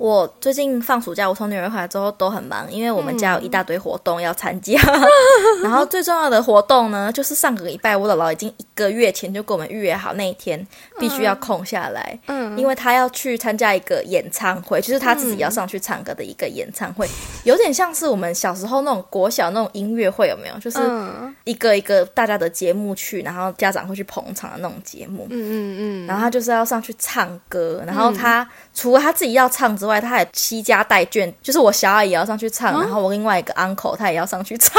我最近放暑假，我从纽约回来之后都很忙，因为我们家有一大堆活动要参加。然后最重要的活动呢，就是上个礼拜我姥姥已经一个月前就跟我们预约好那一天必须要空下来，嗯。因为她要去参加一个演唱会，就是她自己要上去唱歌的一个演唱会，有点像是我们小时候那种国小那种音乐会，有没有？就是嗯。一个一个大家的节目去，然后家长会去捧场的那种节目。嗯嗯嗯，然后她就是要上去唱歌，然后他、除了他自己要唱之外，他还惜家带眷，就是我小阿姨也要上去唱，然后我另外一个 uncle 他也要上去唱，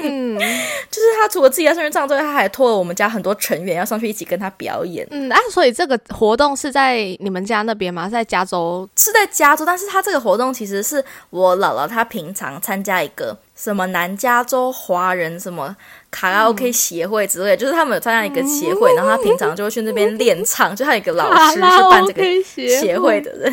嗯 就是他除了自己要上去唱之外，他还托了我们家很多成员要上去一起跟他表演。嗯啊，所以这个活动是在你们家那边吗？是在加州？是在加州，但是他这个活动其实是我姥姥她平常参加一个什么南加州华人什么卡拉 OK 协会之类的，就是他们有参加一个协会，然后他平常就会去那边练唱，就他有一个老师是办这个协会的人，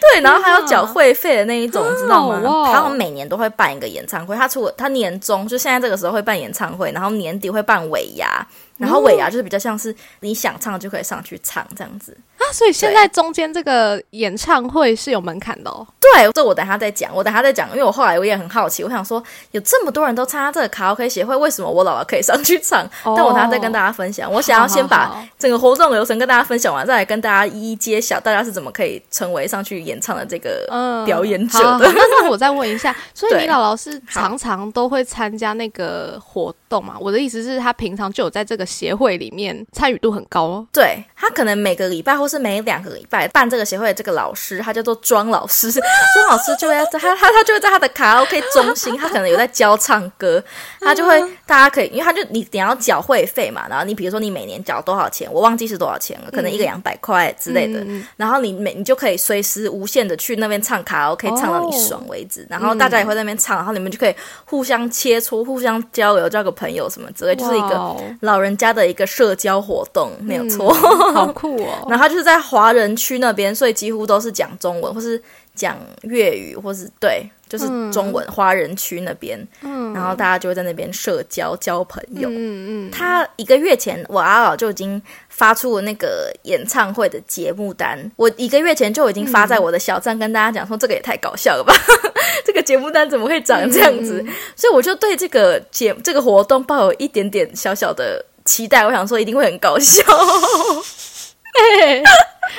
对，然后还要缴会费的那一种，知道吗？哇他们每年都会办一个演唱会，他除了他年终就现在这个时候会办演唱会，然后年底会办尾牙。然后尾牙就是比较像是你想唱就可以上去唱这样子，啊，所以现在中间这个演唱会是有门槛的哦。对，这我等下再讲，我等下再讲，因为我后来我也很好奇，我想说有这么多人都参加这个卡拉 OK 协会，为什么我姥姥可以上去唱？哦 但我等下再跟大家分享。我想要先把整个活动流程跟大家分享完，再来跟大家一一揭晓大家是怎么可以成为上去演唱的这个嗯表演者的。那那我再问一下，所以你姥姥是常常都会参加那个活动吗？我的意思是，她平常就有在这个协会里面参与度很高哦。对他可能每个礼拜或是每两个礼拜办这个协会的这个老师，他叫做庄老师，庄老师就会在他他他就会在他的卡拉 OK 中心，他可能有在教唱歌，他就会大家可以，因为他就你你要缴会费嘛，然后你比如说你每年缴多少钱，我忘记是多少钱了，可能一个两百块之类的，嗯然后你每你就可以随时无限的去那边唱卡拉 OK，唱到你爽为止，然后大家也会在那边唱，然后你们就可以互相切磋、互相交流、交个朋友什么之类，就是一个老人家的一个社交活动，没有错。好酷哦。然后他就是在华人区那边，所以几乎都是讲中文，或是讲粤语，或是对，就是中文、华人区那边。嗯，然后大家就会在那边社交、交朋友。嗯嗯，他一个月前，我阿老就已经发出了那个演唱会的节目单。我一个月前就已经发在我的小站，跟大家讲说，这个也太搞笑了吧！这个节目单怎么会长这样子？所以我就对这个节这个活动抱有一点点小小的期待。我想说，一定会很搞笑。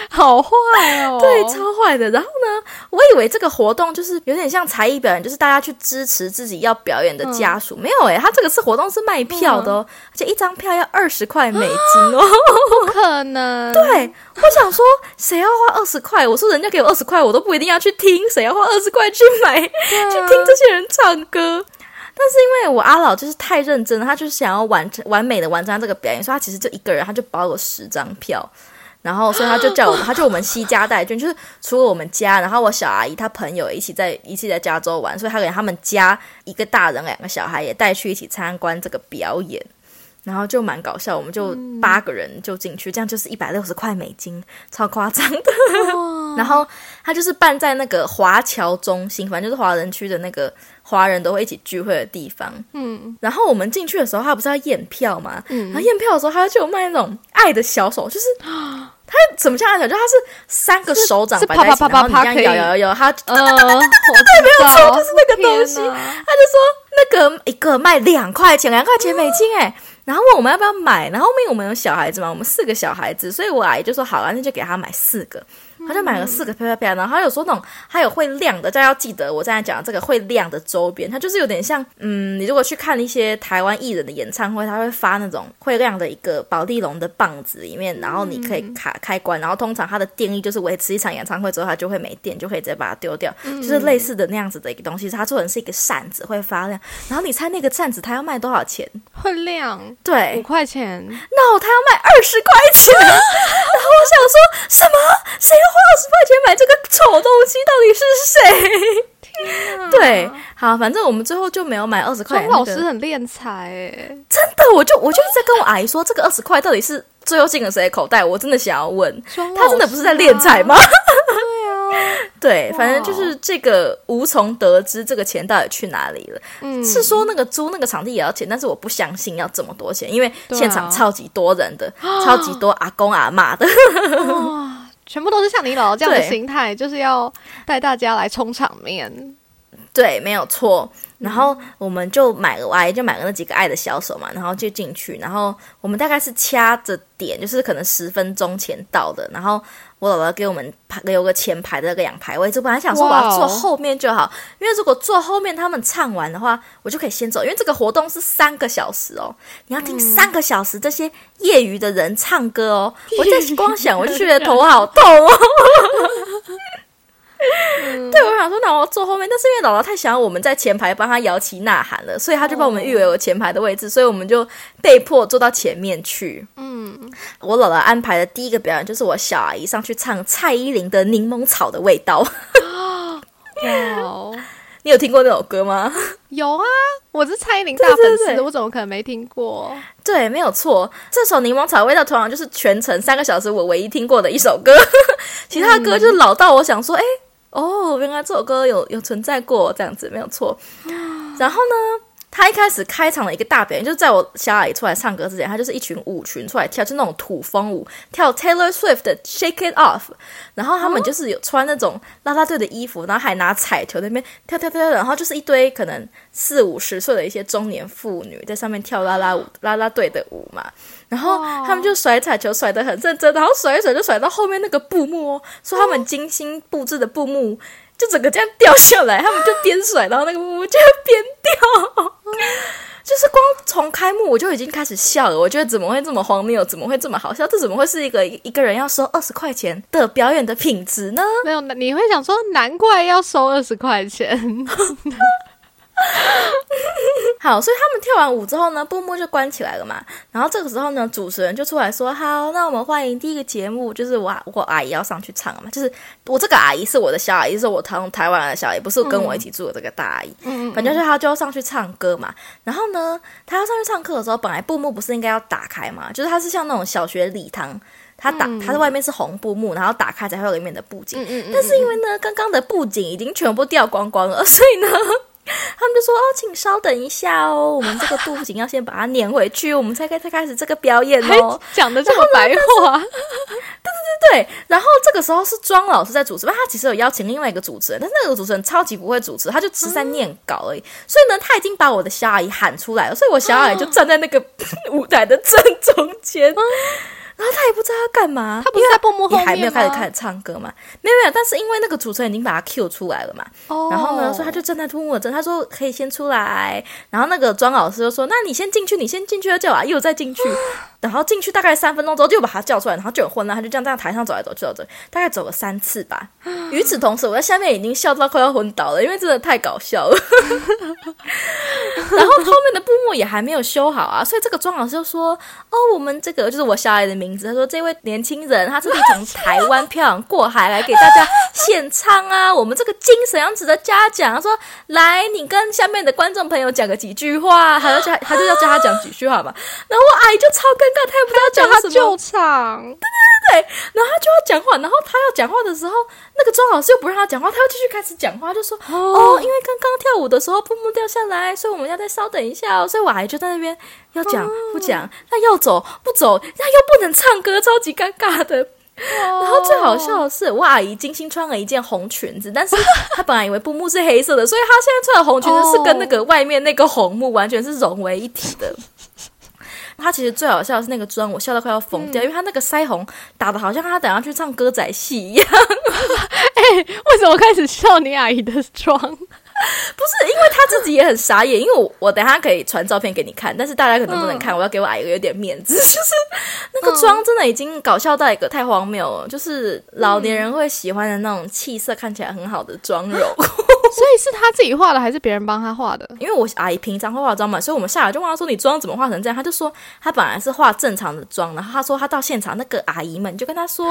好坏哦。对，超坏的。然后呢，我以为这个活动就是有点像才艺表演，就是大家去支持自己要表演的家属。没有诶、他这个是活动是卖票的哦，而且一张票要二十块美金哦。不可能。对，我想说，谁要花二十块？我说人家给我二十块，我都不一定要去听，谁要花二十块去买、去听这些人唱歌？但是因为我阿老就是太认真了，他就是想要完成完美的完成他这个表演，所以他其实就一个人，他就包了十张票。然后，所以他就叫我，他就我们惜家带眷，就是除了我们家，然后我小阿姨她朋友一起在一起在加州玩，所以他给他们家一个大人两个小孩也带去一起参观这个表演，然后就蛮搞笑，我们就八个人就进去，这样就是一百六十块美金，超夸张的。然后他就是办在那个华侨中心，反正就是华人区的那个华人都会一起聚会的地方。嗯，然后我们进去的时候，他不是要验票吗？然后验票的时候，他就有卖那种爱的小手，就是 他怎么像爱的小手，就他是三个手掌是摆在一起，啪啪啪啪然后你这样摇摇摇摇，他对，没有错，就是那个东西他就说那个一个卖两块钱，两块钱美金哎。然后问我们要不要买，然后因为我们有小孩子嘛，我们四个小孩子，所以我阿姨就说好啊，那就给他买四个。他就买了四个啪啪啪，然后他有说那种还有会亮的，大家要记得我刚才讲的这个会亮的周边，它就是有点像，嗯，你如果去看一些台湾艺人的演唱会，他会发那种会亮的一个宝丽龙的棒子里面，然后你可以卡开关，然后通常它的电力就是维持一场演唱会之后，它就会没电，就可以直接把它丢掉，就是类似的那样子的一个东西，它做成是一个扇子会发亮，然后你猜那个扇子它要卖多少钱？会亮对。五，块钱，no，他要卖二十块钱，然后我想说什么？谁要花二十块钱买这个丑东西？到底是谁？对，好，反正我们最后就没有买二十块、庄那个。老师很练财哎，真的，我就我就一直在跟我阿姨说，这个二十块到底是最后进了谁的口袋？我真的想要问，庄他真的不是在老师啊敛财吗？对啊，对，反正就是这个无从得知这个钱到底去哪里了。嗯，是说那个租那个场地也要钱，但是我不相信要这么多钱，因为现场超级多人的，超级多阿公阿妈的。哇，全部都是像你姥姥这样的心态，就是要带大家来充场面。对，没有错。然后我们就买了，就买了那几个爱的小手嘛，然后就进去，然后我们大概是掐着点，就是可能十分钟前到的。然后我姥姥给我们排留个前排的那个两排位置，本来想说我要坐后面就好，因为如果坐后面他们唱完的话，我就可以先走，因为这个活动是三个小时哦，你要听三个小时这些业余的人唱歌哦，我在光想我就觉得头好痛哦。对，我想说，那我要坐后面，但是因为姥姥太想要我们在前排帮她摇旗呐喊了，所以她就把我们预留了前排的位置，所以我们就被迫坐到前面去。嗯，我姥姥安排的第一个表演就是我小阿姨上去唱蔡依林的《柠檬草的味道》，哇哦，你有听过那首歌吗？有啊，我是蔡依林大粉丝，对对对我怎么可能没听过？对，没有错，这首《柠檬草的味道》同样就是全程三个小时我唯一听过的一首歌，其他歌就是老到我想说，哎、哦，原来这首歌有有存在过，这样子没有错。然后呢，他一开始开场的一个大表演，就是在我小阿姨出来唱歌之前，他就是一群舞群出来跳，就那种土风舞，跳 Taylor Swift 的 Shake It Off。然后他们就是有穿那种啦啦队的衣服，然后还拿彩球在那边跳跳跳跳，然后就是一堆可能四五十岁的一些中年妇女在上面跳啦啦舞啦啦队的舞嘛。然后他们就甩彩球甩得很认真，然后甩一甩就甩到后面那个布幕哦，说他们精心布置的布幕就整个这样掉下来，他们就边甩，然后那个布幕就边掉。就是光从开幕我就已经开始笑了，我觉得怎么会这么荒谬，怎么会这么好笑？这怎么会是一个一个人要收二十块钱的表演的品质呢？没有，你会想说，难怪要收二十块钱。好，所以他们跳完舞之后呢，布幕就关起来了嘛。然后这个时候呢，主持人就出来说：“好，那我们欢迎第一个节目，就是我我阿姨要上去唱了嘛。就是我这个阿姨是我的小阿姨，是我从台湾来的小阿姨，不是跟我一起住的这个大阿姨。嗯反正就是她就要上去唱歌嘛。然后呢，她要上去唱歌的时候，本来布幕不是应该要打开嘛？就是它是像那种小学礼堂，它打它的外面是红布幕，然后打开才会有里面的布景。嗯嗯但是因为呢，刚刚的布景已经全部掉光光了，所以呢，他们就说：“哦，请稍等一下哦，我们这个布景要先把它粘回去，我们才可以再开始这个表演还哦。讲的这么白话，” 对对对，然后这个时候是庄老师在主持，他其实有邀请另外一个主持人，但是那个主持人超级不会主持，他就只是在念稿而已。所以呢，他已经把我的小阿姨喊出来了，所以我小阿姨就站在那个舞台的正 中间。然后他也不知道要干嘛，他不是在蹦蹦后面吗？也还没有开始开始唱歌嘛？没有没有，但是因为那个主持人已经把他 Q 出来了嘛，哦然后呢，所以他就站在突幕的正，他说可以先出来，然后那个庄老师就说，那你先进去，你先进去，就叫阿又再进去，然后进去大概三分钟之后就把他叫出来，然后就很混乱，他就这样在台上走来走去走走，大概走了三次吧。与此同时，我在下面已经笑到快要昏倒了，因为真的太搞笑了。然后后面的布幕也还没有修好啊，所以这个庄老师就说：“哦，我们这个就是我小爱的名字。”他说：“这位年轻人，他特地从台湾漂洋过海来给大家献唱啊，我们这个精神要值得嘉奖。”他说：“来，你跟下面的观众朋友讲个几句话。”他要叫他就要叫他讲几句话嘛。然后我阿姨就超尴尬，他也不知道讲什么。救场，对对对，然后他就要讲话，然后他要讲话的时候，那个庄老师又不让他讲话，他又继续开始讲话，就说：“哦，因为刚刚跳舞的时候布幕掉下来，所以我们要再稍等一下哦。”所以我阿姨就在那边要讲不讲，那要走不走，那又不能唱歌，超级尴尬的。然后最好笑的是，我阿姨精心穿了一件红裙子，但是她本来以为布幕是黑色的，所以她现在穿的红裙子是跟那个外面那个红幕完全是融为一体的。她其实最好笑的是那个妆，我笑到快要疯掉，因为她那个腮红打的好像她等下去唱歌仔戏一样。为什么开始笑你阿姨的妆？不是，因为他自己也很傻眼，因为我我等下可以传照片给你看，但是大家可能不能看，我要给我阿姨有点面子，就是那个妆真的已经搞笑到一个太荒谬了，就是老年人会喜欢的那种气色看起来很好的妆容。所以是他自己画的，还是别人帮他画的？因为我阿姨平常会化妆嘛，所以我们下来就问她说：“你妆怎么画成这样？”她就说她本来是画正常的妆，然后她说她到现场那个阿姨们就跟她说：“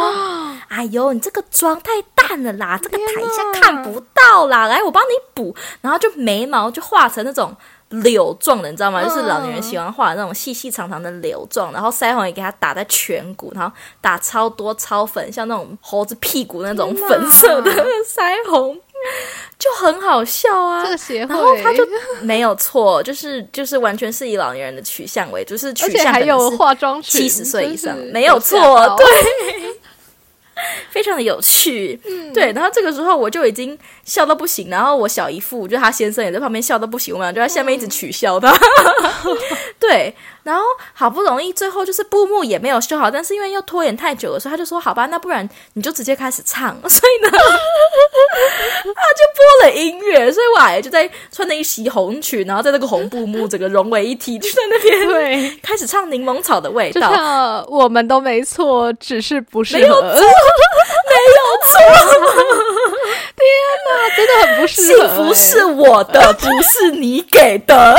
哎呦，你这个妆太淡了啦，这个台下看不到啦，来我帮你补。”然后就眉毛就画成那种柳状的，你知道吗？嗯就是老年人喜欢画的那种细细长长的柳状，然后腮红也给它打在颧骨，然后打超多超粉，像那种猴子屁股那种粉色的腮红，就很好笑啊这。个协会，然后他就没有错，就是就是完全是以老年人的取向为主，就是取而且还有化妆，七十岁以上没有错对 非常的有趣。对，然后这个时候我就已经笑到不行，然后我小姨父就他先生也在旁边笑到不行，我们俩就在下面一直取笑他。对，然后好不容易最后就是布幕也没有修好，但是因为又拖延太久了，所以他就说好吧，那不然你就直接开始唱。所以呢，他就播了音乐，所以我阿姨就在穿着一袭红裙，然后在那个红布幕整个融为一体，就在那边对，开始唱柠檬草的味道。我们都没错，只是不适没有错，没有错。天哪。真的很不适合、幸福是我的，不是你给的。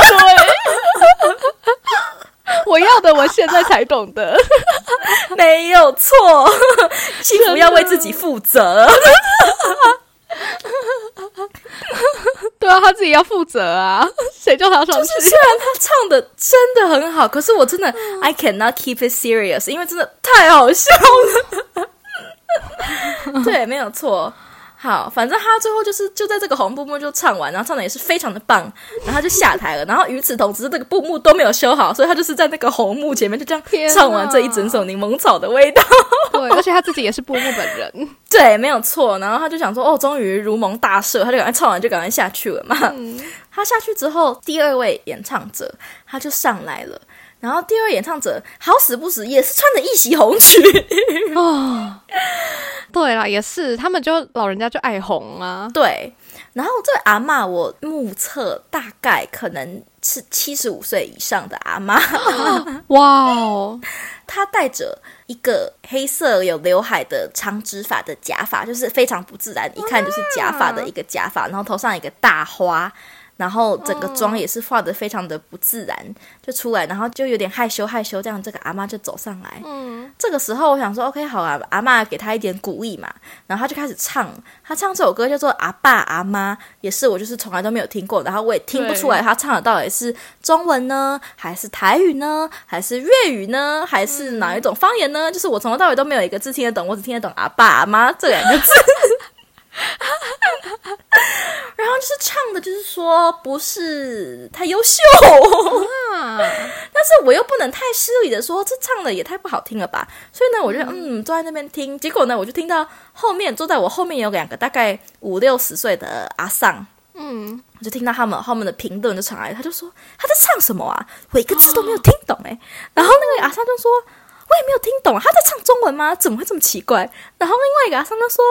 我要的，我现在才懂得。没有错，幸福要为自己负责。对啊，他自己要负责啊，谁叫他上去？虽然他唱的真的很好，可是我真的 I cannot keep it serious，因为真的太好笑了。对，没有错。好，反正他最后就是就在这个红布幕就唱完，然后唱的也是非常的棒，然后他就下台了。然后与此同时，这个布幕都没有修好，所以他就是在那个红幕前面就这样唱完这一整首柠檬草的味道。对，而且他自己也是布幕本人。对，没有错。然后他就想说，哦，终于如蒙大赦，他就赶快唱完就赶快下去了嘛。他下去之后，第二位演唱者他就上来了。然后第二位演唱者好死不死也是穿着一袭红裙，哦，对啦，也是，他们就老人家就爱红啊。对。然后这位阿嬷，我目测大概可能是七十五岁以上的阿嬷，哇哦，她戴着一个黑色有刘海的长直发的假发，就是非常不自然，一看就是假发的一个假发，然后头上一个大花。然后整个妆也是画的非常的不自然，就出来，然后就有点害羞害羞，这样这个阿妈就走上来。嗯，这个时候我想说，OK，好啊，阿妈给他一点鼓励嘛，然后他就开始唱，他唱这首歌叫做《阿爸阿妈》，也是我就是从来都没有听过，然后我也听不出来他唱的到底是中文呢，还是台语呢，还是粤语呢，还是哪一种方言呢？就是我从头到尾都没有一个字听得懂，我只听得懂“阿爸阿妈”这两个字。是唱的，就是说不是太优秀，啊，但是我又不能太失礼的说这唱的也太不好听了吧，所以呢，我就嗯。坐在那边听，结果呢，我就听到后面坐在我后面有两个大概五六十岁的阿桑，嗯，我就听到他们后面的评论就传来，他就说他在唱什么啊，我一个字都没有听懂哎、然后那个阿桑就说我也没有听懂啊，他在唱中文吗？怎么会这么奇怪？然后另外一个阿桑就说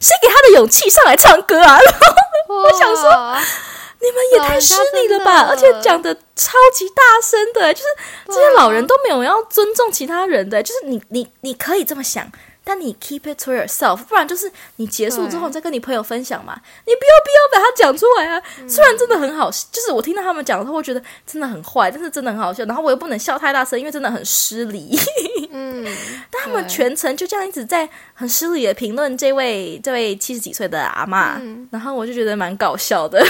谁给他的勇气上来唱歌啊？然 后我想说你们也太失礼了吧！而且讲的超级大声的，就是这些老人都没有要尊重其他人的，就是你你你可以这么想，但你 keep it to yourself，不然就是你结束之后再跟你朋友分享嘛，你不要必要把它讲出来啊！虽然真的很好，就是我听到他们讲的时候，会觉得真的很坏，但是真的很好笑，然后我又不能笑太大声，因为真的很失礼。嗯，但他们全程就这样一直在很失礼的评论这位这位七十几岁的阿嬷，嗯然后我就觉得蛮搞笑的。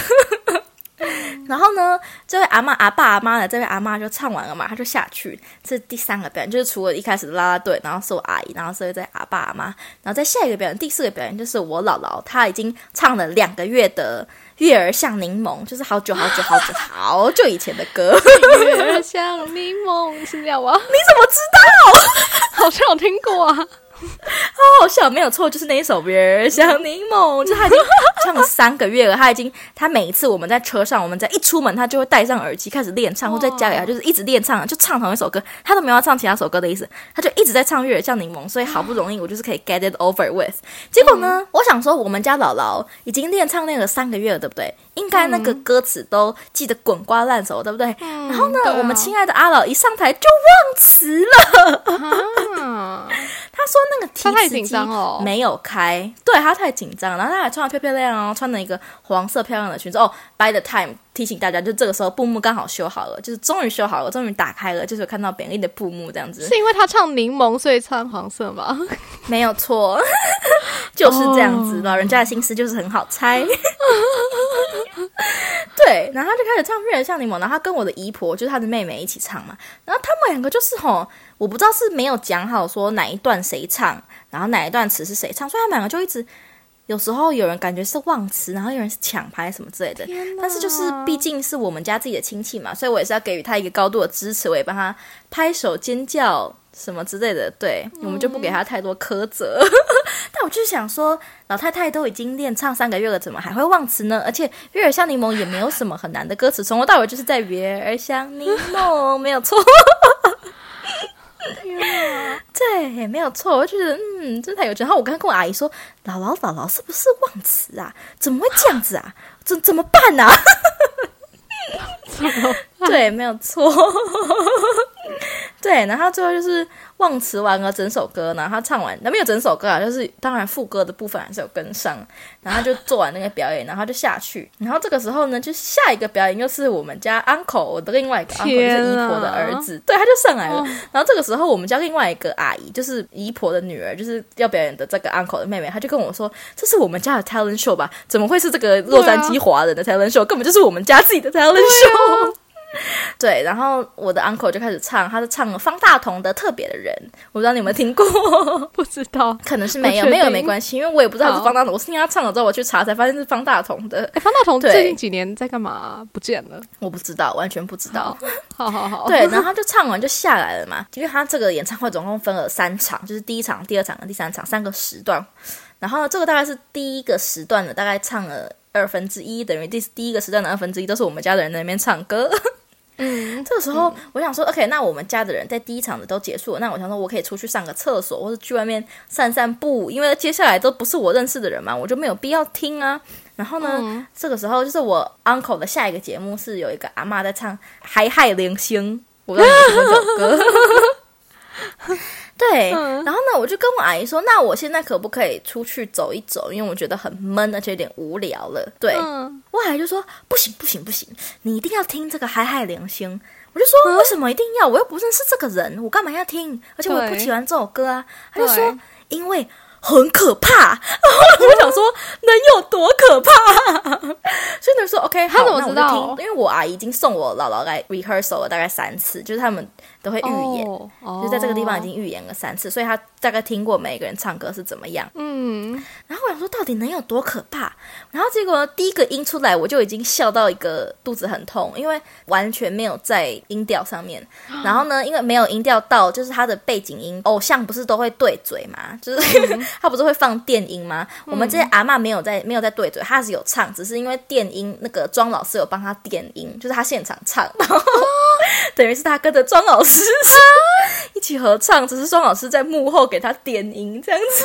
然后呢，这位阿妈阿爸阿妈的，这位阿妈就唱完了嘛，她就下去。这是第三个表演，就是除了一开始的啦啦队，然后是我阿姨，然后是在阿爸阿妈，然后在下一个表演，第四个表演就是我姥姥，她已经唱了两个月的《月儿像柠檬》，就是好久好久好久好久以前的歌。月儿像柠檬是这样吗？你怎么知道？好像有听过啊。好好笑，没有错，就是那一首《月儿像柠檬》，就他已经唱了三个月了。他已经，他每一次我们在车上，我们在一出门，他就会戴上耳机开始练唱，或在家里啊就是一直练唱，就唱同一首歌，他都没有要唱其他首歌的意思，他就一直在唱《月儿像柠檬》。所以好不容易我就是可以 get it over with。结果呢，我想说，我们家姥姥已经练唱练了三个月了，对不对？应该那个歌词都记得滚瓜烂熟，对不对？然后呢，啊我们亲爱的阿老一上台就忘词了。啊，他说那个提他太词机紧张了哦没有开，对他太紧张，然后他还穿的漂漂亮亮哦，穿了一个黄色漂亮的裙子哦。By the time 提醒大家，就这个时候布幕刚好修好了，就是终于修好了，终于打开了，就是有看到扁利的布幕这样子是，因为他唱柠檬所以穿黄色吗？没有错，就是这样子。哦老人家的心思就是很好猜。对，然后他就开始唱《月儿像柠檬》，然后他跟我的姨婆就是他的妹妹一起唱嘛，然后他们两个就是吼，我不知道是没有讲好说哪一段谁唱，然后哪一段词是谁唱，所以他们两个就一直。有时候有人感觉是忘词，然后有人是抢拍什么之类的，但是就是毕竟是我们家自己的亲戚嘛，所以我也是要给予他一个高度的支持，我也帮他拍手尖叫什么之类的。对我们就不给他太多苛责。但我就是想说，老太太都已经练唱三个月了，怎么还会忘词呢？而且《月儿像柠檬》也没有什么很难的歌词，从头到尾就是在“月儿像柠檬”，没有错。对，没有错，我就觉得嗯，真太有趣。然后我刚刚跟我阿姨说，姥姥姥姥是不是忘词啊？怎么会这样子啊？怎怎么办呢？对，没有错。对，然后最后就是忘词完了整首歌，然后他唱完，那没有整首歌啊，就是当然副歌的部分还是有跟上，然后就做完那个表演，然后就下去，然后这个时候呢，就下一个表演又是我们家 uncle 我的另外一个 uncle 就是姨婆的儿子，对，他就上来了，然后这个时候我们家另外一个阿姨就是姨婆的女儿，就是要表演的这个 uncle 的妹妹，她就跟我说，这是我们家的 talent show 吧？怎么会是这个洛杉矶华人的 talent show？根本就是我们家自己的 talent show。对，然后我的 uncle 就开始唱，他是唱了方大同的《特别的人》，我不知道你有没有听过，不知道，可能是没有，没有没关系，因为我也不知道是方大同，我是听他唱了之后我去查才发现是方大同的。哎，方大同 最近几年在干嘛？不见了，我不知道，完全不知道。好好好，对，然后他就唱完就下来了嘛，因为他这个演唱会总共分了三场，就是第一场、第二场跟第三场三个时段，然后这个大概是第一个时段的，大概唱了二分之一，等于第第一个时段的二分之一都是我们家的人在那边唱歌。嗯，这个时候我想说，OK，那我们家的人在第一场的都结束了，那我想说，我可以出去上个厕所，或者去外面散散步，因为接下来都不是我认识的人嘛，我就没有必要听啊。然后呢，这个时候就是我 uncle 的下一个节目是有一个阿妈在唱《海海零星》，我不知道你听这首歌。对，然后呢，我就跟我阿姨说，那我现在可不可以出去走一走？因为我觉得很闷，而且有点无聊了。对，我阿姨就说不行不行不行，你一定要听这个《海海良心》。我就说为什么一定要？我又不认识这个人，我干嘛要听？而且我不喜欢这首歌啊。他就说因为。很可怕，然 后我想说能有多可怕？所以呢说 OK，好，那我就听，因为我阿姨已经送我姥姥来 rehearsal 了大概三次，就是他们都会预演，就在这个地方已经预演了三次，所以他大概听过每一个人唱歌是怎么样。嗯，然后我想说到底能有多可怕？然后结果第一个音出来，我就已经笑到一个肚子很痛，因为完全没有在音调上面。然后呢，因为没有音调到，就是他的背景音，偶像不是都会对嘴嘛，就是。他不是会放电音吗？我们这些阿妈没有在没有在对嘴，他是有唱，只是因为电音那个庄老师有帮他电音，就是他现场唱，然后 等于是他跟着庄老师 一起合唱，只是庄老师在幕后给他点音这样子。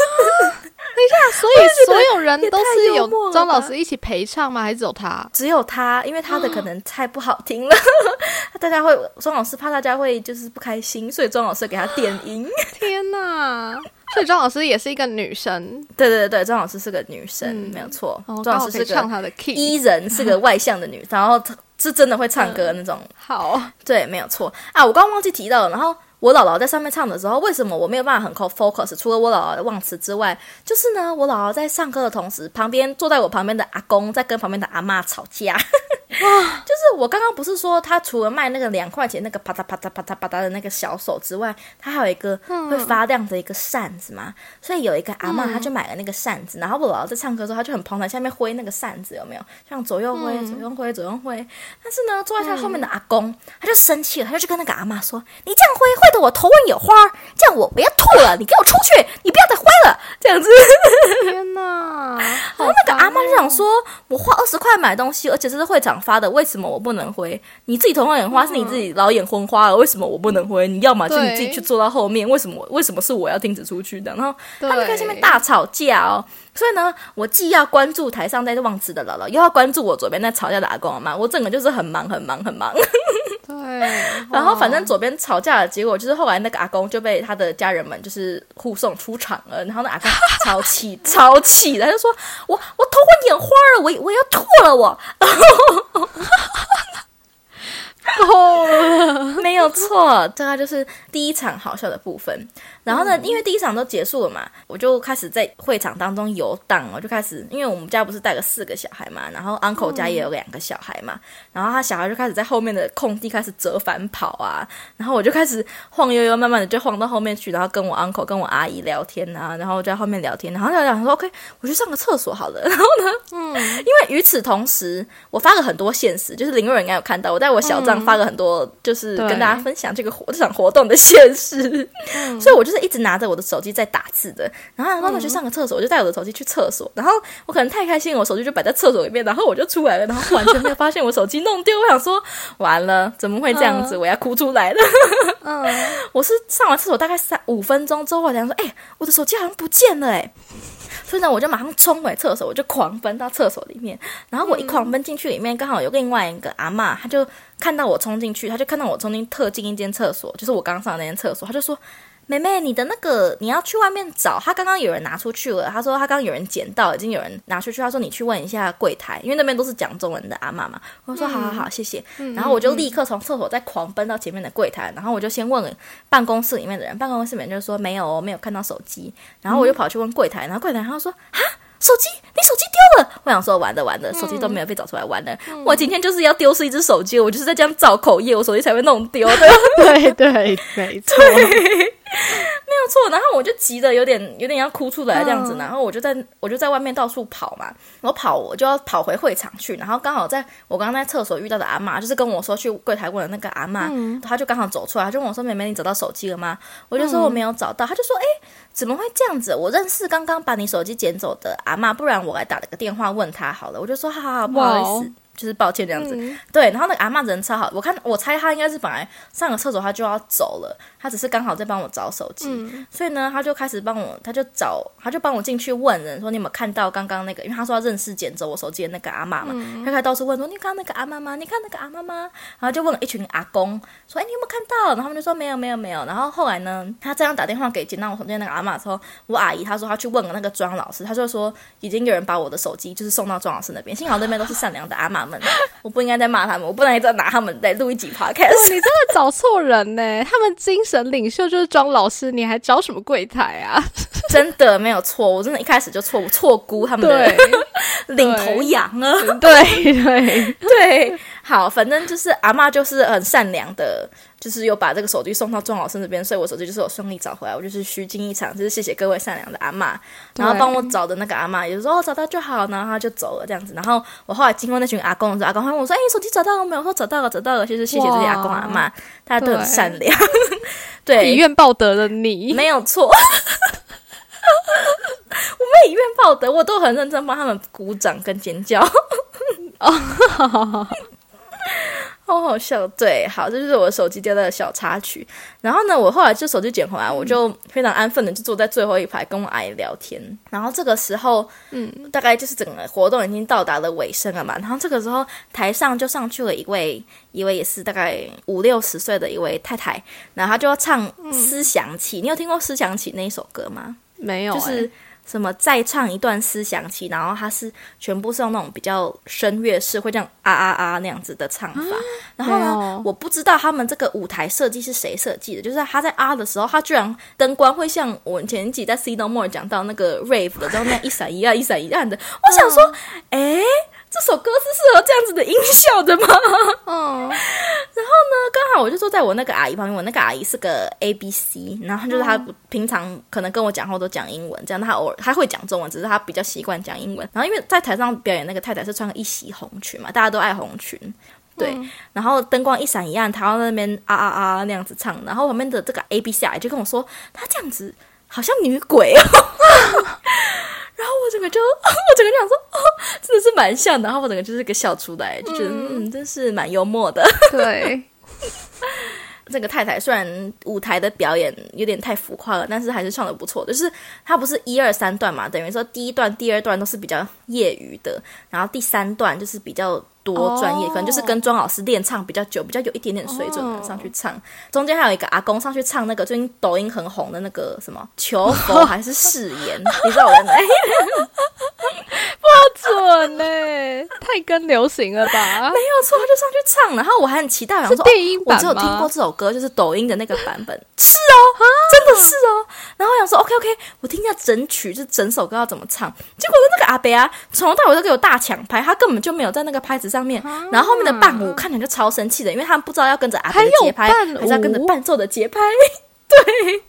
等一下，所以所有人都是有庄老师一起陪唱吗？还是只有他？只有他，因为他的可能太不好听了，大家会庄老师怕大家会就是不开心，所以庄老师给他点音。天哪！所以庄老师也是一个女生，对对对庄老师是个女生，没有错。庄老师是唱他的 key，伊人是个外向的女，然后是真的会唱歌那种。好，对，没有错啊。我刚刚忘记提到了，然后我姥姥在上面唱的时候，为什么我没有办法很 focus？除了我姥姥的忘词之外，就是呢，我姥姥在唱歌的同时，旁边坐在我旁边的阿公在跟旁边的阿妈吵架。哇！就是我刚刚不是说，他除了卖那个两块钱那个啪嗒啪嗒啪嗒啪嗒的那个小手之外，他还有一个会发亮的一个扇子嘛？所以有一个阿妈，他就买了那个扇子，然后我姥姥在唱歌的时候，他就很捧在下面挥那个扇子，有没有？像左右挥，左右挥，左右挥。但是呢，坐在他后面的阿公，他就生气了，他就去跟那个阿妈说：“你这样挥，挥得我头晕眼花，这样我不要吐了，你给我出去，你不要再挥了。”这样子。天哪！然后那个阿妈就想说：“我花二十块买东西，而且这是会长。”发的为什么我不能回？你自己头昏眼花是你自己老眼昏花了，为什么我不能回？你要么就你自己去坐到后面，为什么为什么是我要停止出去的？然后他们在下面大吵架哦，所以呢，我既要关注台上在忘词的姥姥，又要关注我左边在吵架的阿公阿妈，我整个就是很忙很忙很忙。对，然后反正左边吵架的结果就是后来那个阿公就被他的家人们就是护送出场了，然后那阿公超气超气的，他就说我我头昏眼花了，我我要吐了我。哦，没有错，这个就是第一场好笑的部分。然后呢，因为第一场都结束了嘛，我就开始在会场当中游荡，我就开始，因为我们家不是带了四个小孩嘛，然后 uncle 家也有两个小孩嘛，然后他小孩就开始在后面的空地开始折返跑啊，然后我就开始晃悠悠，慢慢的就晃到后面去，然后跟我 uncle 跟我阿姨聊天啊，然后就在后面聊天，然后聊聊说 OK，我去上个厕所好了，然后呢，嗯，因为与此同时，我发了很多现实，就是林瑞应该有看到，我在我小账发了很多，就是跟大家分享这个活这场活动的现实，所以我就是一直拿着我的手机在打字的，然后然后我去上个厕所，我就带我的手机去厕所，然后我可能太开心，我手机就摆在厕所里面，然后我就出来了，然后完全没有发现我手机弄丢，我想说完了，怎么会这样子？我要哭出来了。嗯，我是上完厕所大概三五分钟之后，我想说，哎、我的手机好像不见了、哎。所以呢，我就马上冲回厕所，我就狂奔到厕所里面。然后我一狂奔进去里面，刚好有另外一个阿嬷，她就看到我冲进去，她就看到我冲进特进一间厕所，就是我刚上的那间厕所，她就说：“妹妹，你的那个你要去外面找，他刚刚有人拿出去了。他说他刚刚有人捡到，已经有人拿出去。他说你去问一下柜台，因为那边都是讲中文的阿妈嘛。我说好好好，谢谢。然后我就立刻从厕所再狂奔到前面的柜台，然后我就先问了办公室里面的人，办公室里面就说没有哦，没有看到手机。然后我就跑去问柜台，然后柜台他说啊。手机，你手机丢了！我想说，完了完了，手机都没有被找出来，完了！我今天就是要丢失一只手机，我就是在这样造口业，我手机才会弄丢 的。对 对，没错。没有错，然后我就急得有点有点要哭出来这样子，然后我就在我就在外面到处跑嘛，我跑我就要跑回会场去，然后刚好在我刚刚在厕所遇到的阿嬷，就是跟我说去柜台问的那个阿嬷，她就刚好走出来，她就问我说：“妹妹，你找到手机了吗？”我就说我没有找到，她就说：“哎，怎么会这样子？我认识刚刚把你手机捡走的阿嬷，不然我来打了个电话问她好了。”我就说：“好好好，不好意思。”就是抱歉这样子，对，然后那个阿嬷人超好，我看我猜她应该是本来上个厕所她就要走了，她只是刚好在帮我找手机，所以呢，她就开始帮我，她就找，她就帮我进去问人说你有没有看到刚刚那个，因为她说要认识捡走我手机的那个阿嬷嘛，她开始到处问说你看那个阿妈吗？你看那个阿妈吗？然后就问了一群阿公说哎你有没有看到？然后他们就说没有没有没有，然后后来呢，她这样打电话给捡到我手机的那个阿嬷之后，我阿姨她说她去问了那个庄老师，她就说已经有人把我的手机就是送到庄老师那边，幸好那边都是善良的阿嬷们，我不应该再骂他们，我不能再拿他们来录一集 podcast。你真的找错人呢！他们精神领袖就是庄老师，你还找什么柜台啊？真的没有错，我真的一开始就错错估他们的对领头羊啊。对对，对，好，反正就是阿妈就是很善良的，就是有把这个手机送到庄老师那边，所以我手机就是有顺利找回来，我就是虚惊一场，就是谢谢各位善良的阿嬷，然后帮我找的那个阿嬷也说哦找到就好，然后他就走了这样子，然后我后来经过那群阿公的时候，阿公还问我说，哎、你手机找到了没有？我说找到了，找到了，就是谢谢这些阿公阿嬷，大家都很善良，对以怨报德的你，没有错。我没以怨报德，我都很认真帮他们鼓掌跟尖叫哦。好好笑，对，好，这就是我的手机丢的小插曲。然后呢，我后来就手机捡回来，我就非常安分的就坐在最后一排跟我阿姨聊天。然后这个时候，嗯，大概就是整个活动已经到达了尾声了嘛。然后这个时候，台上就上去了一位一位也是大概五六十岁的一位太太，然后她就要唱《思想起》。你有听过《思想起》那一首歌吗？没有、欸，就是什么再唱一段思想起，然后他是全部是用那种比较声乐式，会这样啊啊啊那样子的唱法。然后呢有，我不知道他们这个舞台设计是谁设计的，就是他在啊的时候，他居然灯光会像我前几在 C No More 讲到那个 rave 的，时候那样一闪一亮一闪一亮的。我想说，哎、这首歌是适合这样子的音效的吗？嗯，刚好我就坐在我那个阿姨旁边，我那个阿姨是个 A B C，然后就是她平常可能跟我讲话都讲英文，这样她偶尔她会讲中文，只是她比较习惯讲英文。然后因为在台上表演那个太太是穿个一袭红裙嘛，大家都爱红裙，对。然后灯光一闪一暗，她在那边啊啊啊那样子唱，然后旁边的这个 A B C 阿姨就跟我说，她这样子好像女鬼哦。我整个就，我整个就想说，哦，真的是蛮像的。然后我整个就是个笑出来，就觉得嗯，真是蛮幽默的。对，这个太太虽然舞台的表演有点太浮夸了，但是还是唱的不错的。就是她不是一二三段嘛，等于说第一段、第二段都是比较业余的，然后第三段就是比较多专业，哦可能就是跟庄老师练唱比较久，比较有一点点水准的上去唱。中间还有一个阿公上去唱那个最近抖音很红的那个什么求佛 还是誓言，你知道我在哪不？准呢、太跟流行了吧？没有错，他就上去唱，然后我还很期待，我想说是电音我只有版吗听过这首歌，就是抖音的那个版本。是哦，真的是哦。然后我想说 OK OK，我听一下整曲，就整首歌要怎么唱。结果那个阿北啊，从头到尾都给我大抢拍，他根本就没有在那个拍子上面。然后后面的伴舞看起来就超生气的，因为他们不知道要跟着阿北的节拍，还是要跟着伴奏的节拍。对，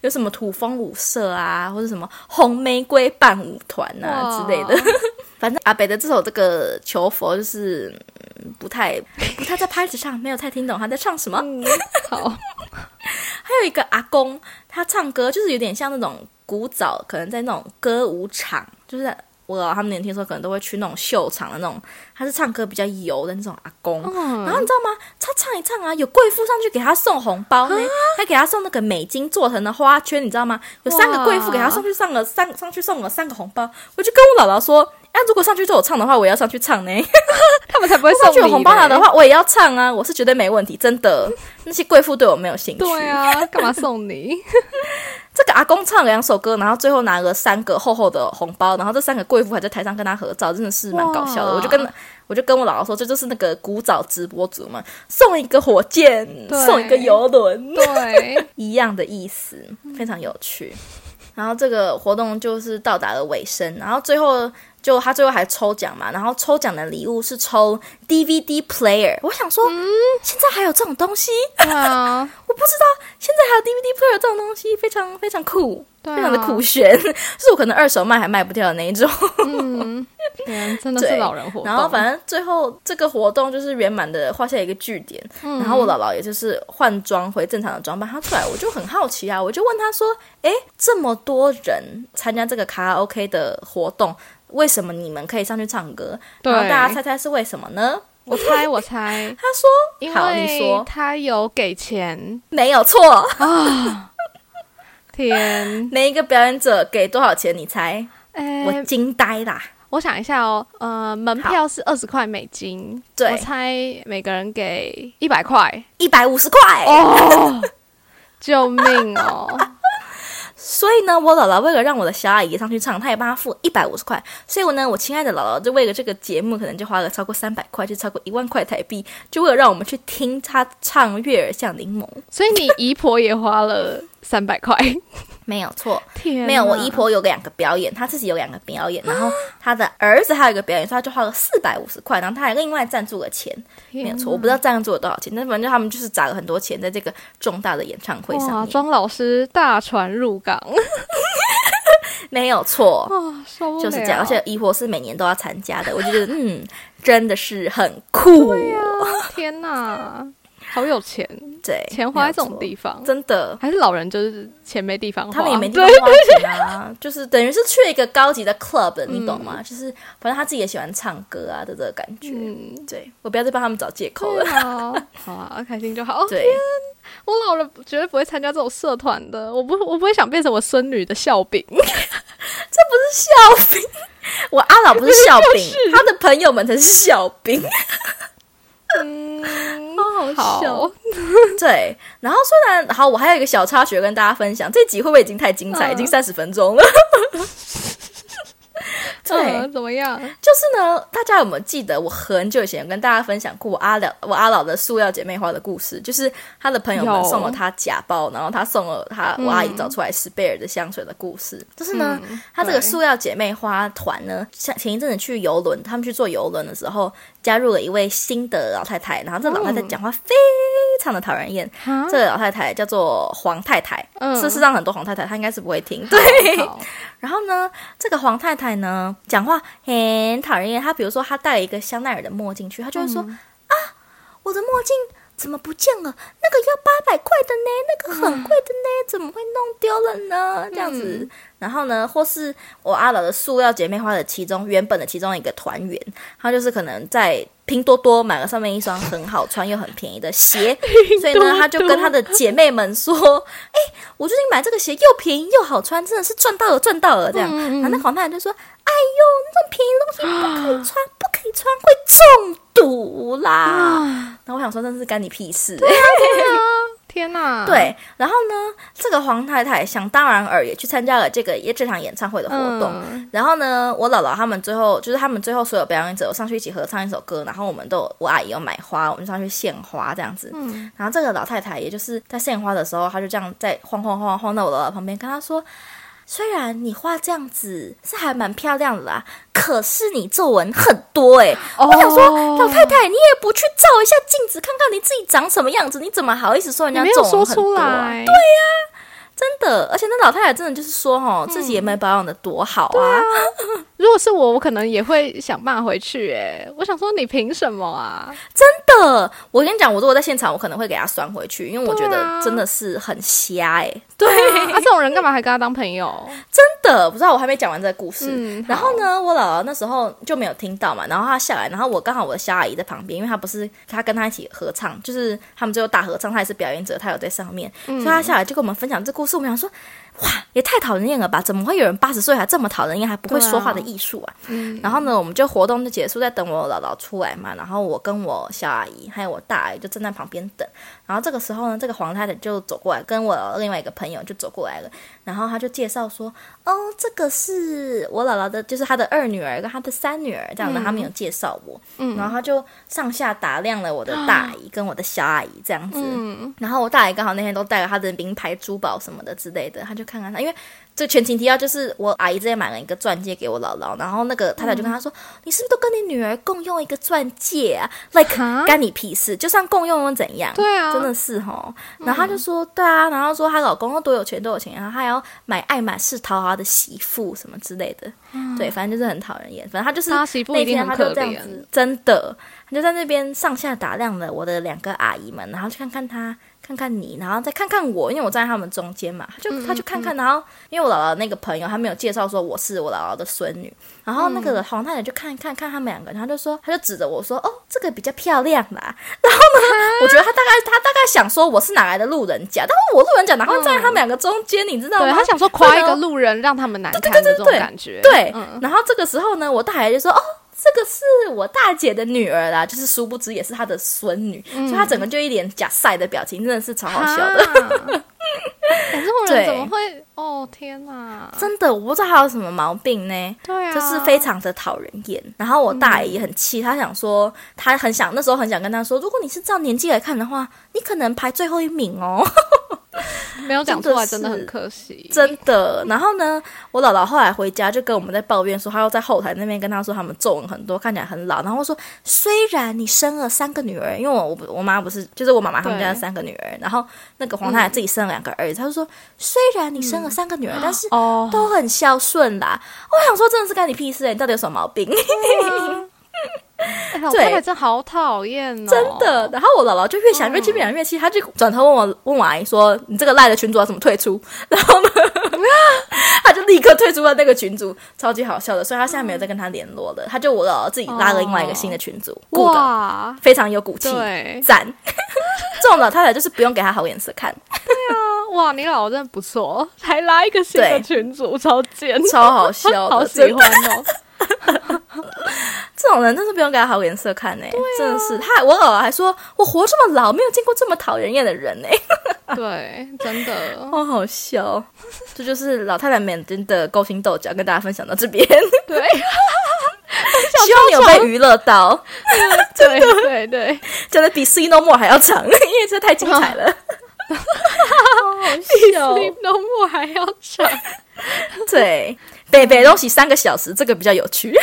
有什么土风舞社啊，或者什么红玫瑰伴舞团啊之类的。反正阿北的这首这个求佛就是、嗯、不太不太在拍子上，没有太听懂他在唱什么。嗯，好，还有一个阿公，他唱歌就是有点像那种古早，可能在那种歌舞场，就是我老他们年轻的时候可能都会去那种秀场的那种，他是唱歌比较油的那种阿公。嗯然后你知道吗？他唱一唱啊，有贵妇上去给他送红包呢，还给他送那个美金做成的花圈，你知道吗？有三个贵妇给他上去上了三上去送了三个红包，我就跟我姥姥说，哎、如果上去都有唱的话，我也要上去唱呢。他们才不会上送你去 有红包拿的话，我也要唱啊，我是绝对没问题，真的。那些贵妇对我没有兴趣。对啊，干嘛送你？这个阿公唱两首歌，然后最后拿了三个厚厚的红包，然后这三个贵妇还在台上跟他合照，真的是蛮搞笑的。我就跟我就跟我姥姥说，这就是那个古早直播主嘛，送一个火箭，送一个游轮，对，一样的意思，非常有趣。然后这个活动就是到达了尾声，然后最后就他最后还抽奖嘛，然后抽奖的礼物是抽 DVD player。我想说，现在还有这种东西，我不知道现在还有 DVD player 这种东西，非常非常酷。非常的酷炫，是我可能二手卖还卖不掉的那一种。嗯，真的是老人活动。然后反正最后这个活动就是圆满的画下一个句点。然后我姥姥也就是换装回正常的装扮，她出来我就很好奇啊，我就问她说：“诶，这么多人参加这个卡拉 OK 的活动，为什么你们可以上去唱歌？对然后大家猜猜是为什么呢我猜，我猜，？” 他说因：“好，你为说他有给钱。没有错啊。天，每一个表演者给多少钱？你猜？哎，我惊呆啦！我想一下哦，呃，门票是二十块美金，对我猜每个人给一百块。一百五十块。哦，救命哦！所以呢，我姥姥为了让我的小阿姨上去唱，她也帮她付一百五十块。所以我呢，我亲爱的姥姥就为了这个节目，可能就花了超过三百块，就超过一万块台币，就为了让我们去听她唱《月儿像柠檬》。所以你姨婆也花了三百块，没有错，天，没有。我姨婆有两个表演，她自己有两个表演，然后她的儿子还有一个表演，所以她就花了四百五十块，然后她还另外赞助了钱，没有错。我不知道赞助了多少钱，但反正他们就是砸了很多钱在这个重大的演唱会上哇，面，庄老师大船入港，没有错。就是这样，而且姨婆是每年都要参加的，我就觉得嗯，真的是很酷，对啊，天哪，好有钱，对，钱花在这种地方，真的，还是老人就是钱没地方花，他们也没地方花钱啊，就是等于是去了一个高级的 club，你懂吗？就是反正他自己也喜欢唱歌啊的这个感觉，嗯，对我不要再帮他们找借口了，对啊，好啊，开心就好。对，我老了绝对不会参加这种社团的，我不我不会想变成我孙女的笑柄。这不是笑柄，我阿老不是笑柄，他的朋友们才是笑柄，嗯，好好笑。对，然后虽然好，我还有一个小插曲跟大家分享，这集会不会已经太精彩？嗯已经三十分钟了。对，嗯怎么样？就是呢，大家有没有记得我很久以前有跟大家分享过我阿老我阿老的塑料姐妹花的故事？就是他的朋友们送了他假包，然后他送了他我阿姨找出来史贝尔的香水的故事。就是呢，嗯他这个对塑料姐妹花团呢，像前一阵子去游轮，他们去坐游轮的时候，加入了一位新的老太太，然后这老太太讲话非常的讨人厌。这个老太太叫做黄太太，嗯事实上很多黄太太她应该是不会听。对，然后呢，这个黄太太呢，讲话很讨人厌。她比如说，她戴了一个香奈儿的墨镜去，她就会说、啊，我的墨镜怎么不见了？那个要八百块的呢，那个很贵的呢，怎么会弄丢了呢？这样子。然后呢，或是我阿老的塑料姐妹花的其中原本的其中一个团员，他就是可能在拼多多买了上面一双很好穿又很便宜的鞋，所以呢，他就跟他的姐妹们说：“哎、我最近买这个鞋又便宜又好穿，真的是赚到了，赚到了！”这样，然后那黄太太就说：“哎呦，那种便宜的东西不可以穿，不可以穿，会中毒啦！”然后我想说，真是干你屁事、欸！天哪！对，然后呢，这个黄太太想当然尔也去参加了这个也这场演唱会的活动。嗯然后呢，我姥姥他们最后就是他们最后所有表演者有上去一起合唱一首歌，然后我们都有我阿姨有买花，我们就上去献花这样子。嗯然后这个老太太也就是在献花的时候，她就这样在晃晃晃晃到我姥姥旁边，跟她说。虽然你画这样子是还蛮漂亮的啦，可是你皱纹很多哎、哦。我想说，老太太，你也不去照一下镜子，看看你自己长什么样子，你怎么好意思说人家皱纹很多、啊？来，真的，而且那老太太真的就是说，哦，自己也没保养的多好啊。如果是我，我可能也会想办法回去。哎，我想说，你凭什么啊？真的，我跟你讲，我如果在现场，我可能会给他酸回去，因为我觉得真的是很瞎哎、对，啊，这种人干嘛还跟他当朋友？真的不知道，我还没讲完这个故事。嗯，然后呢，我姥姥那时候就没有听到嘛，然后她下来，然后我刚好我的小阿姨在旁边，因为她不是她跟她一起合唱，就是他们最后大合唱，她也是表演者，她有在上面，所以她下来就跟我们分享这故事。我们想说，哇，也太讨人厌了吧？怎么会有人八十岁还这么讨人厌，还不会说话的艺术啊？嗯，然后呢，我们就活动就结束，在等我姥姥出来嘛。然后我跟我小阿姨还有我大阿姨就站在旁边等。然后这个时候呢，这个黄太太就走过来，跟我另外一个朋友就走过来了。然后他就介绍说：“哦，这个是我姥姥的，就是她的二女儿跟她的三女儿这样的。嗯他们有介绍我，嗯然后他就上下打量了我的大阿姨跟我的小阿姨这样子。嗯，然后我大姨刚好那天都带了她的名牌珠宝什么的之类的，他就看看她，因为这全情提要就是我阿姨之前买了一个钻戒给我姥姥，然后那个太太就跟她说：“你是不是都跟你女儿共用一个钻戒啊？like 干你屁事？就算共用又怎样？对啊，真的是吼。然后她就说：“对啊。”然后说她老公多有钱多有钱，然后她还要买爱马仕讨好她的媳妇什么之类的。对，反正就是很讨人厌。反正她就是那天她就这样。子，真的，她就在那边上下打量了我的两个阿姨们，然后去看看他，看看你，然后再看看我，因为我站在他们中间嘛，他就他就看看，然后因为我姥姥那个朋友，他没有介绍说我是我姥姥的孙女，然后那个黄太太就看看看他们两个，然后就说，他就指着我说，哦，这个比较漂亮啦。然后呢，我觉得他大概他大概想说我是哪来的路人甲，但是我路人甲然后站在他们两个中间，你知道吗？对他想说夸一个路人，让他们难看的这种感觉。对，嗯然后这个时候呢，我大爷就说：“哦，这个是我大姐的女儿啦，就是殊不知也是她的孙女，所以她整个就一脸假晒的表情，真的是超好笑的。这种对人怎么会？哦天哪！真的，我不知道她有什么毛病呢。对啊，就是非常的讨人厌，然后我大爷也很气，他想说，他很想那时候很想跟他说，如果你是照年纪来看的话，你可能排最后一名哦。没有讲出来，真的很可惜。真的。然后呢，我姥姥后来回家就跟我们在抱怨说，她要在后台那边跟她说他们皱纹很多，看起来很老。然后说，虽然你生了三个女儿，因为我我我妈不是，就是我妈妈他们家的三个女儿，然后那个黄太太自己生了两个儿子，她就说，虽然你生了三个女儿，但是哦，都很孝顺啦。我想说，真的是干你屁事、欸，你到底有什么毛病？对太太真好讨厌哦，真的。然后我姥姥就越想越气，越想越气，她就转头问我问我阿姨说：“你这个赖的群主要怎么退出？” 然后呢，她就立刻退出了那个群组，超级好笑的。所以她现在没有再跟他联络了，她就我姥姥自己拉了另外一个新的群组，good，哇，非常有骨气，对赞。这种老太太就是不用给她好眼色看，对啊哇，你姥姥真的不错，还拉一个新的群组，超贱，超好笑的，好喜欢哦。这种人真是不用给他好脸色看呢、真的是。他我姥姥还说，我活这么老，没有见过这么讨人厌的人呢、对，真的，好好笑。这就是老太太们真的勾心斗角，跟大家分享到这边。对，希望你有被娱乐到，对 对对，讲的比《See No More》还要长，因为这太精彩了。比 Sleep No More 还要长。对，北北东西三个小时，这个比较有趣。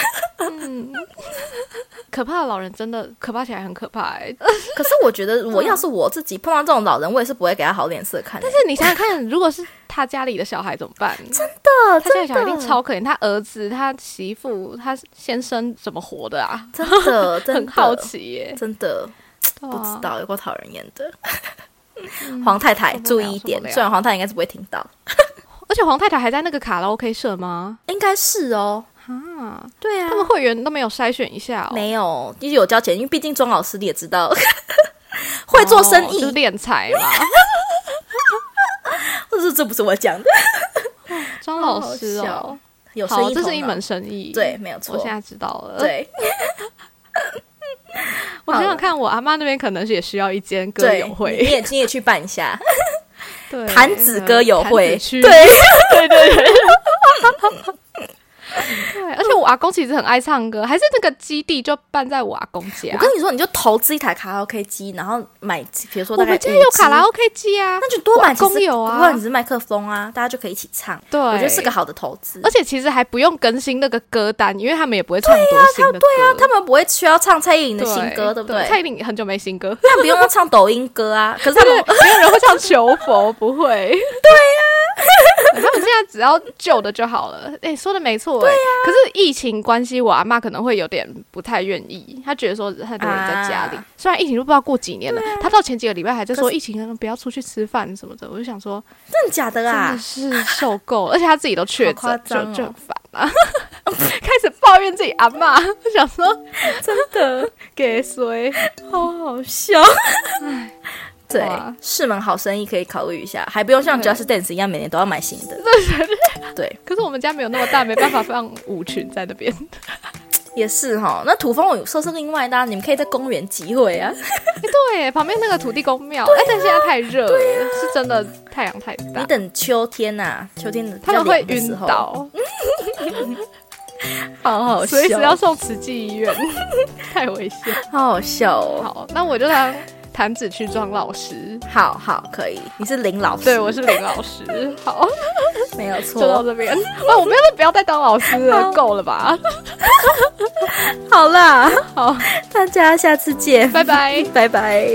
可怕的老人真的可怕起来很可怕哎、可是我觉得，我要是我自己碰到这种老人，我也是不会给他好脸色看的。但是你想想看，如果是他家里的小孩怎么办？真的，他家里小孩一定，超可怜，他儿子、他媳妇、他先生怎么活的啊？真的，真的很好，奇耶、真的不不知道，有够讨人厌的。黄太太注意一点虽然黄太太应该是不会听到，而且黄太太还在那个卡拉 OK 社吗？应该是哦。啊，对啊。他们会员都没有筛选一下哦，没有，就是有交钱，因为毕竟庄老师你也知道，会做生意，哦就是敛财嘛。或者是这不是我讲的，张老师哦，有生好，意这是一门生意。对，没有错。我现，在知道了。，对，我想想看，我阿妈那边可能是也需要一间歌对，友会，你也你也去办一下对，弹子歌友会，对，对对对。对，而且我阿公其实很爱唱歌，还是那个基地就办在我阿公家。我跟你说，你就投资一台卡拉 OK 机，然后买，比如说我们家有卡拉 OK 机啊，那就多买公有啊不过你是麦克风啊，大家就可以一起唱。对，我觉得是个好的投资。而且其实还不用更新那个歌单，因为他们也不会唱多新的歌。对啊，他们不会需要唱蔡依林的新歌，对不对？蔡依林很久没新歌，他们不用要唱抖音歌啊，可是他们 没有人会唱求佛，不会。对呀、他们现在只要旧的就好了。哎、说的没错，对呀、可是疫情关系，我阿妈可能会有点不太愿意，她觉得说很多人在家里，啊。虽然疫情都不知道过几年了，她到前几个礼拜还在说疫情不要出去吃饭什么的，我就想说真的假的啊？真啊的？是受够了，而且她自己都确诊，就就很烦啊，开始抱怨自己阿妈，我想说真的。给谁？好好笑。对，是门好生意可以考虑一下，还不用像对 Just Dance 一样每年都要买新的。对，可是我们家没有那么大，没办法放舞群在那边。也是哈。那土风舞社是另外的啊，你们可以在公园集会啊。对，旁边那个土地公庙，哎、但现在太热了，是真的太阳太大你，等秋天呐、秋天的他们会晕倒，好好笑，随时要送慈济医院，太危险。好好笑哦。好，那我就当弹指区庄老师。好好可以，你是林老师，对，我是林老师。好，没有错就到错。这边。哦，我们要不要再当老师了，够了吧？好啦，好，大家下次见，拜拜。拜拜。